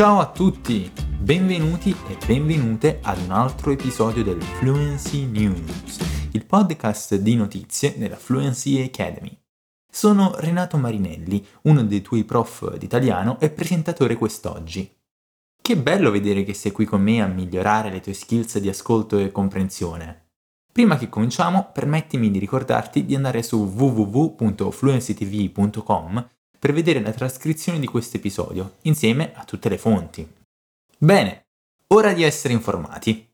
Ciao a tutti, benvenuti e benvenute ad un altro episodio del Fluency News, il podcast di notizie della Fluency Academy. Sono Renato Marinelli, uno dei tuoi prof d'italiano e presentatore quest'oggi. Che bello vedere che sei qui con me a migliorare le tue skills di ascolto e comprensione. Prima che cominciamo, permettimi di ricordarti di andare su www.fluencytv.com per vedere la trascrizione di questo episodio, insieme a tutte le fonti. Bene, ora di essere informati.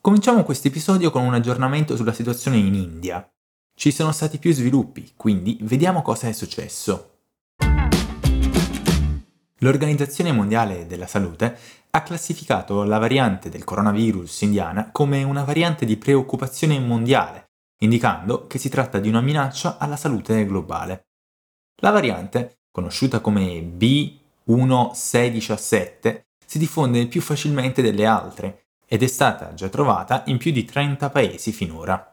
Cominciamo questo episodio con un aggiornamento sulla situazione in India. Ci sono stati più sviluppi, quindi vediamo cosa è successo. L'Organizzazione Mondiale della Salute ha classificato la variante del coronavirus indiana come una variante di preoccupazione mondiale, indicando che si tratta di una minaccia alla salute globale. La variante, conosciuta come B1617, si diffonde più facilmente delle altre ed è stata già trovata in più di 30 paesi finora.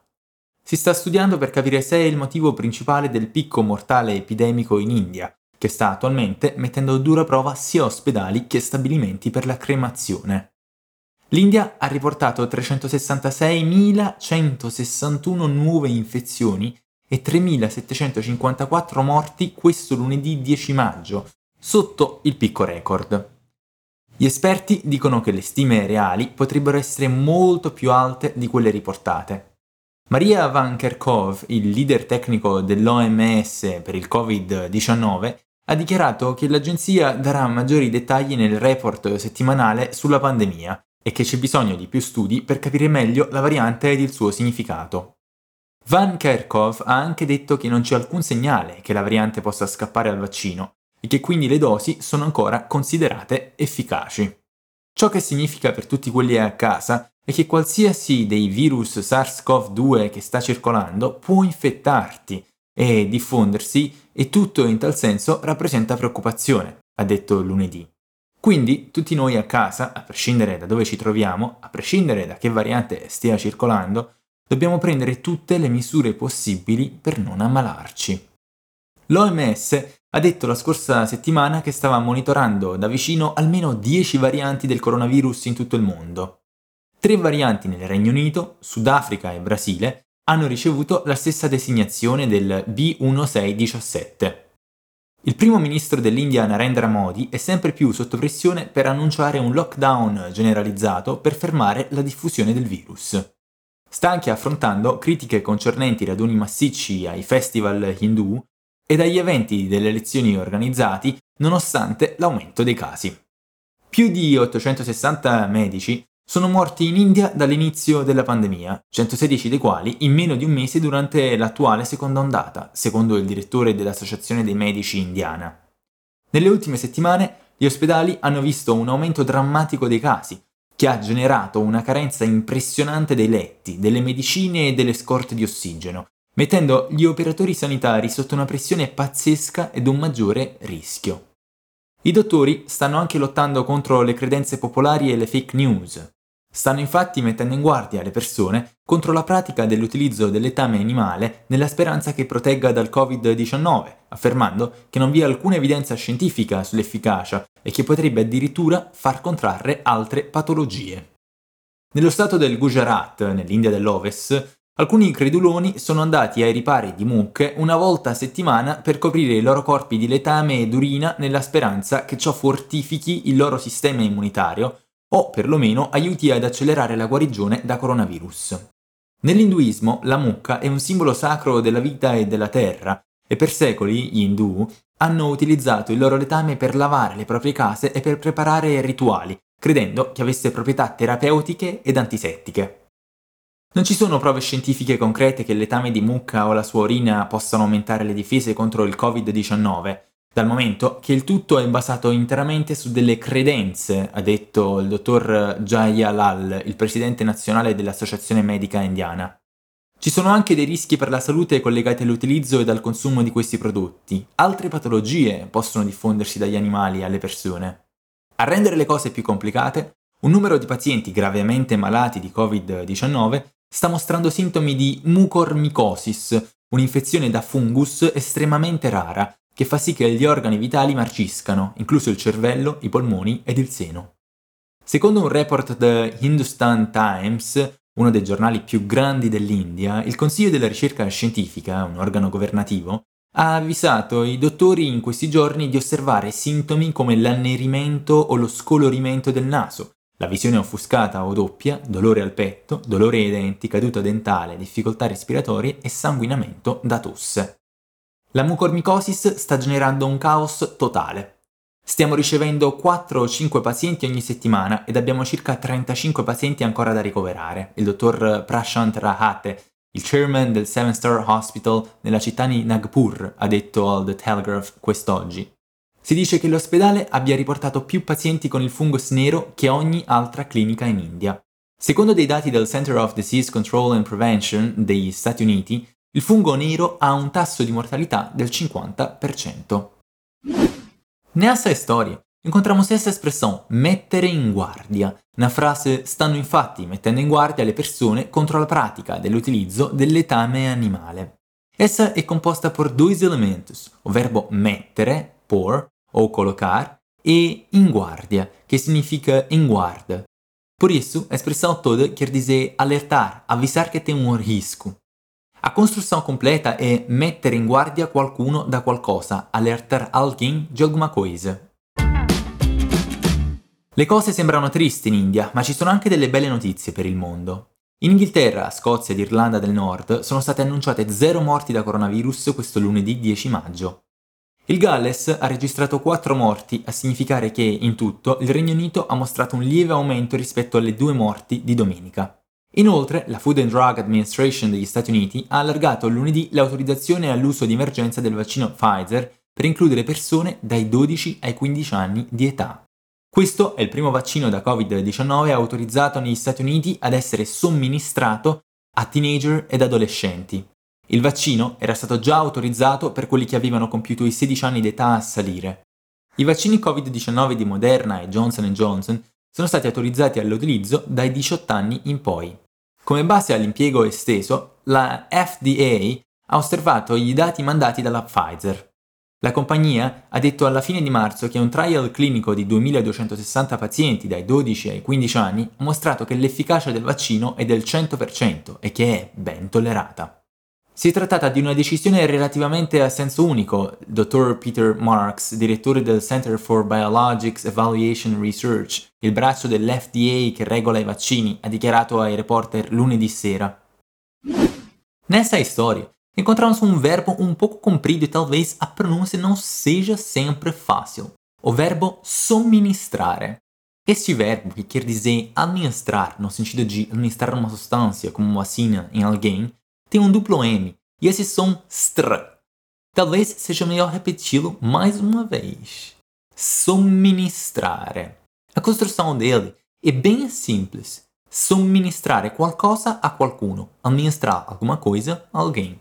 Si sta studiando per capire se è il motivo principale del picco mortale epidemico in India, che sta attualmente mettendo a dura prova sia ospedali che stabilimenti per la cremazione. L'India ha riportato 366.161 nuove infezioni e 3.754 morti questo lunedì 10 maggio, sotto il picco record. Gli esperti dicono che le stime reali potrebbero essere molto più alte di quelle riportate. Maria Van Kerkhove, il leader tecnico dell'OMS per il Covid-19, ha dichiarato che l'agenzia darà maggiori dettagli nel report settimanale sulla pandemia e che c'è bisogno di più studi per capire meglio la variante ed il suo significato. Van Kerkhove ha anche detto che non c'è alcun segnale che la variante possa scappare al vaccino e che quindi le dosi sono ancora considerate efficaci. Ciò che significa per tutti quelli a casa è che qualsiasi dei virus SARS-CoV-2 che sta circolando può infettarti e diffondersi e tutto in tal senso rappresenta preoccupazione, ha detto lunedì. Quindi tutti noi a casa, a prescindere da dove ci troviamo, a prescindere da che variante stia circolando, dobbiamo prendere tutte le misure possibili per non ammalarci. L'OMS ha detto la scorsa settimana che stava monitorando da vicino almeno 10 varianti del coronavirus in tutto il mondo. Tre varianti nel Regno Unito, Sudafrica e Brasile hanno ricevuto la stessa designazione del B1617. Il primo ministro dell'India Narendra Modi è sempre più sotto pressione per annunciare un lockdown generalizzato per fermare la diffusione del virus. Sta anche affrontando critiche concernenti raduni massicci ai festival hindù e dagli eventi delle elezioni organizzati nonostante l'aumento dei casi. Più di 860 medici sono morti in India dall'inizio della pandemia, 116 dei quali in meno di un mese durante l'attuale seconda ondata, secondo il direttore dell'Associazione dei Medici indiana. Nelle ultime settimane gli ospedali hanno visto un aumento drammatico dei casi, che ha generato una carenza impressionante dei letti, delle medicine e delle scorte di ossigeno, mettendo gli operatori sanitari sotto una pressione pazzesca ed un maggiore rischio. I dottori stanno anche lottando contro le credenze popolari e le fake news, Stanno infatti mettendo in guardia le persone contro la pratica dell'utilizzo del letame animale nella speranza che protegga dal Covid-19, affermando che non vi è alcuna evidenza scientifica sull'efficacia e che potrebbe addirittura far contrarre altre patologie. Nello stato del Gujarat, nell'India dell'Ovest, alcuni creduloni sono andati ai ripari di mucche una volta a settimana per coprire i loro corpi di letame ed urina nella speranza che ciò fortifichi il loro sistema immunitario o perlomeno aiuti ad accelerare la guarigione da coronavirus. Nell'induismo la mucca è un simbolo sacro della vita e della terra e per secoli gli indù hanno utilizzato il loro letame per lavare le proprie case e per preparare rituali, credendo che avesse proprietà terapeutiche ed antisettiche. Non ci sono prove scientifiche concrete che il letame di mucca o la sua urina possano aumentare le difese contro il Covid-19, dal momento che il tutto è basato interamente su delle credenze, ha detto il dottor Jaya Lal, il presidente nazionale dell'Associazione Medica Indiana. Ci sono anche dei rischi per la salute collegati all'utilizzo e al consumo di questi prodotti. Altre patologie possono diffondersi dagli animali alle persone. A rendere le cose più complicate, un numero di pazienti gravemente malati di Covid-19 sta mostrando sintomi di mucormicosis, un'infezione da fungus estremamente rara che fa sì che gli organi vitali marciscano, incluso il cervello, i polmoni ed il seno. Secondo un report The Hindustan Times, uno dei giornali più grandi dell'India, il Consiglio della ricerca scientifica, un organo governativo, ha avvisato i dottori in questi giorni di osservare sintomi come l'annerimento o lo scolorimento del naso, la visione offuscata o doppia, dolore al petto, dolore ai denti, caduta dentale, difficoltà respiratorie e sanguinamento da tosse. La mucormicosis sta generando un caos totale. Stiamo ricevendo 4 o 5 pazienti ogni settimana ed abbiamo circa 35 pazienti ancora da ricoverare. Il dottor Prashant Rahate, il chairman del Seven Star Hospital nella città di Nagpur, ha detto al The Telegraph quest'oggi. Si dice che l'ospedale abbia riportato più pazienti con il fungus nero che ogni altra clinica in India. Secondo dei dati del Center of Disease Control and Prevention degli Stati Uniti, il fungo nero ha un tasso di mortalità del 50%. Nessa storia incontriamo essa espressione mettere in guardia, una frase stanno infatti mettendo in guardia le persone contro la pratica dell'utilizzo dell'etame animale. Essa è composta per due elementi, o verbo mettere, por, o colocar, e in guardia, che significa in guarda. Por isso, a expressão toda quer dizer alertar, avisar que tem um risco. A construção completa è mettere in guardia qualcuno da qualcosa, alertar alguém di alguma coisa. Le cose sembrano tristi in India, ma ci sono anche delle belle notizie per il mondo. In Inghilterra, Scozia ed Irlanda del Nord sono state annunciate zero morti da coronavirus questo lunedì 10 maggio. Il Galles ha registrato 4 morti, a significare che, in tutto, il Regno Unito ha mostrato un lieve aumento rispetto alle due morti di domenica. Inoltre, la Food and Drug Administration degli Stati Uniti ha allargato lunedì l'autorizzazione all'uso di emergenza del vaccino Pfizer per includere persone dai 12 ai 15 anni di età. Questo è il primo vaccino da Covid-19 autorizzato negli Stati Uniti ad essere somministrato a teenager ed adolescenti. Il vaccino era stato già autorizzato per quelli che avevano compiuto i 16 anni d'età a salire. I vaccini Covid-19 di Moderna e Johnson Johnson sono stati autorizzati all'utilizzo dai 18 anni in poi. Come base all'impiego esteso, la FDA ha osservato i dati mandati dalla Pfizer. La compagnia ha detto alla fine di marzo che un trial clinico di 2260 pazienti dai 12 ai 15 anni ha mostrato che l'efficacia del vaccino è del 100% e che è ben tollerata. Si è trattata di una decisione relativamente a senso unico. Il dottor Peter Marks, direttore del Center for Biologics Evaluation Research, il braccio dell'FDA che regola i vaccini, ha dichiarato ai reporter lunedì sera. Nessa história, encontramos um verbo um pouco comprido e talvez a pronúncia não seja sempre fácil. O verbo somministrare. Este verbo, que quer dizer administrar, no sentido de administrar uma substância como vacina em alguém, tem um duplo M e esse som str. Talvez seja melhor repeti-lo mais uma vez. Somministrare. A construção dele é bem simples. Somministrare qualcosa a qualcuno, amministrar alguma coisa a alguém.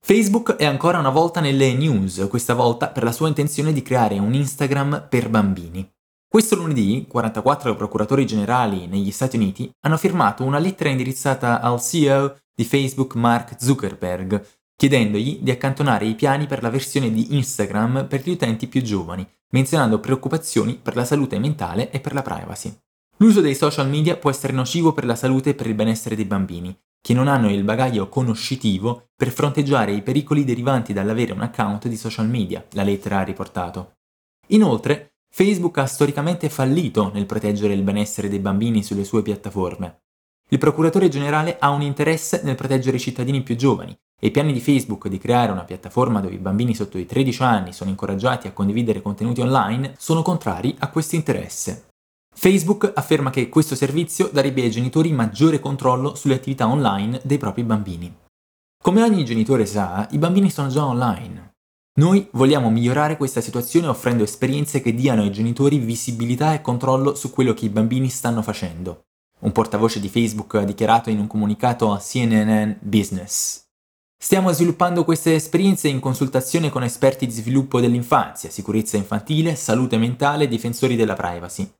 Facebook è ancora una volta nelle news, questa volta per la sua intenzione di creare un Instagram per bambini. Questo lunedì 44 procuratori generali negli Stati Uniti hanno firmato una lettera indirizzata al CEO di Facebook Mark Zuckerberg, chiedendogli di accantonare i piani per la versione di Instagram per gli utenti più giovani, menzionando preoccupazioni per la salute mentale e per la privacy. L'uso dei social media può essere nocivo per la salute e per il benessere dei bambini, che non hanno il bagaglio conoscitivo per fronteggiare i pericoli derivanti dall'avere un account di social media, la lettera ha riportato. Inoltre, Facebook ha storicamente fallito nel proteggere il benessere dei bambini sulle sue piattaforme. Il procuratore generale ha un interesse nel proteggere i cittadini più giovani e i piani di Facebook di creare una piattaforma dove i bambini sotto i 13 anni sono incoraggiati a condividere contenuti online sono contrari a questo interesse. Facebook afferma che questo servizio darebbe ai genitori maggiore controllo sulle attività online dei propri bambini. Come ogni genitore sa, i bambini sono già online. Noi vogliamo migliorare questa situazione offrendo esperienze che diano ai genitori visibilità e controllo su quello che i bambini stanno facendo. Un portavoce di Facebook ha dichiarato in un comunicato a CNN Business. Stiamo sviluppando queste esperienze in consultazione con esperti di sviluppo dell'infanzia, sicurezza infantile, salute mentale e difensori della privacy.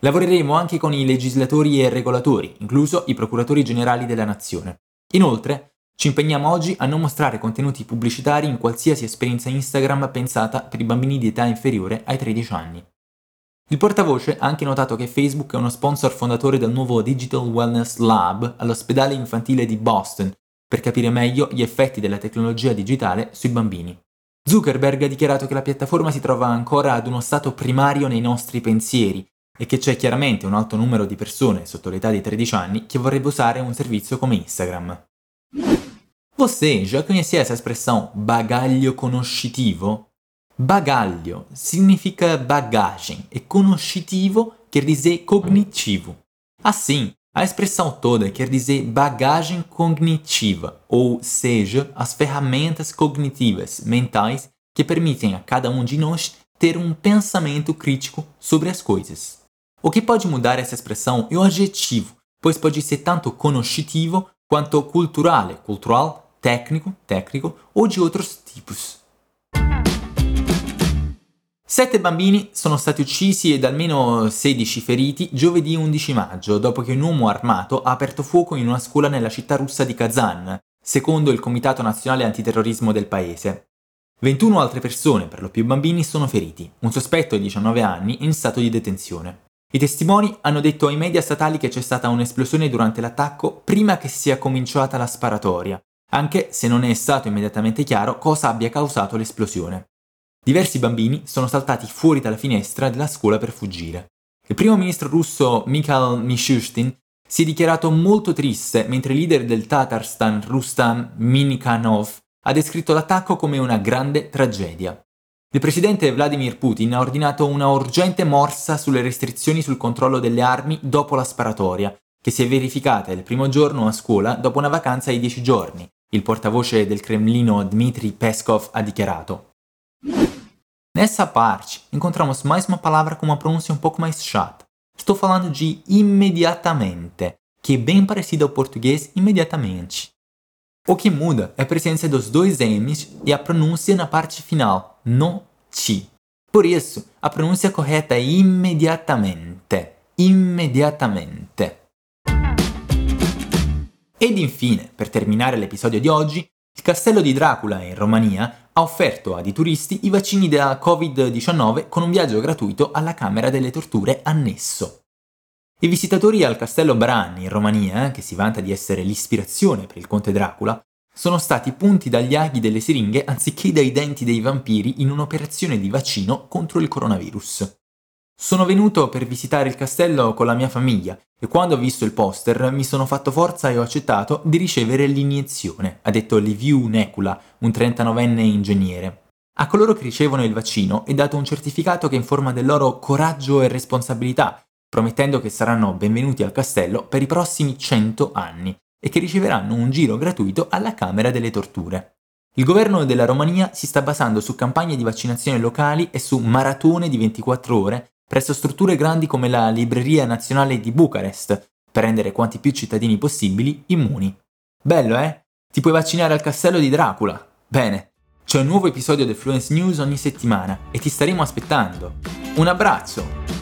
Lavoreremo anche con i legislatori e regolatori, incluso i procuratori generali della nazione. Inoltre, Ci impegniamo oggi a non mostrare contenuti pubblicitari in qualsiasi esperienza Instagram pensata per i bambini di età inferiore ai 13 anni. Il portavoce ha anche notato che Facebook è uno sponsor fondatore del nuovo Digital Wellness Lab all'ospedale infantile di Boston per capire meglio gli effetti della tecnologia digitale sui bambini. Zuckerberg ha dichiarato che la piattaforma si trova ancora ad uno stato primario nei nostri pensieri e che c'è chiaramente un alto numero di persone sotto l'età di 13 anni che vorrebbe usare un servizio come Instagram. Você já conhecia essa expressão bagaglio conoscitivo? Bagaglio significa bagagem e conoscitivo quer dizer cognitivo. Assim, a expressão toda quer dizer bagagem cognitiva, ou seja, as ferramentas cognitivas mentais que permitem a cada um de nós ter um pensamento crítico sobre as coisas. O que pode mudar essa expressão é o adjetivo, pois pode ser tanto conoscitivo quanto culturale, cultural, tecnico, tecnico ou de outros tipos. Sette bambini sono stati uccisi ed almeno 16 feriti giovedì 11 maggio, dopo che un uomo armato ha aperto fuoco in una scuola nella città russa di Kazan, secondo il Comitato Nazionale Antiterrorismo del paese. 21 altre persone, per lo più bambini, sono feriti. Un sospetto di 19 anni in stato di detenzione. I testimoni hanno detto ai media statali che c'è stata un'esplosione durante l'attacco prima che sia cominciata la sparatoria, anche se non è stato immediatamente chiaro cosa abbia causato l'esplosione. Diversi bambini sono saltati fuori dalla finestra della scuola per fuggire. Il primo ministro russo Mikhail Mishustin si è dichiarato molto triste mentre il leader del Tatarstan Rustam Minikhanov ha descritto l'attacco come una grande tragedia. Il presidente Vladimir Putin ha ordinato una urgente morsa sulle restrizioni sul controllo delle armi dopo la sparatoria, che si è verificata il primo giorno a scuola dopo una vacanza di 10 giorni. Il portavoce del Cremlino Dmitry Peskov ha dichiarato. Nessa parte, encontramos mais uma palavra com uma pronúncia um pouco mais chata. Estou falando de imediatamente, que é bem parecida ao português imediatamente. O que muda é a presença dos dois M's e a pronúncia na parte final, no ti. Por isso, a pronúncia correta é imediatamente. Immediatamente. Ed infine, per terminare l'episodio di oggi, il castello di Dracula in Romania ha offerto ai turisti i vaccini da Covid-19 con un viaggio gratuito alla Camera delle Torture annesso. I visitatori al castello Bran in Romania, che si vanta di essere l'ispirazione per il conte Dracula, sono stati punti dagli aghi delle siringhe anziché dai denti dei vampiri in un'operazione di vaccino contro il coronavirus. Sono venuto per visitare il castello con la mia famiglia e quando ho visto il poster mi sono fatto forza e ho accettato di ricevere l'iniezione, ha detto Liviu Necula, un 39enne ingegnere. A coloro che ricevono il vaccino è dato un certificato che informa del loro coraggio e responsabilità, promettendo che saranno benvenuti al castello per i prossimi 100 anni e che riceveranno un giro gratuito alla Camera delle Torture. Il governo della Romania si sta basando su campagne di vaccinazione locali e su maratone di 24 ore presso strutture grandi come la Libreria Nazionale di Bucarest, per rendere quanti più cittadini possibili immuni. Bello, eh? Ti puoi vaccinare al castello di Dracula. Bene, c'è un nuovo episodio del Fluence News ogni settimana e ti staremo aspettando. Un abbraccio!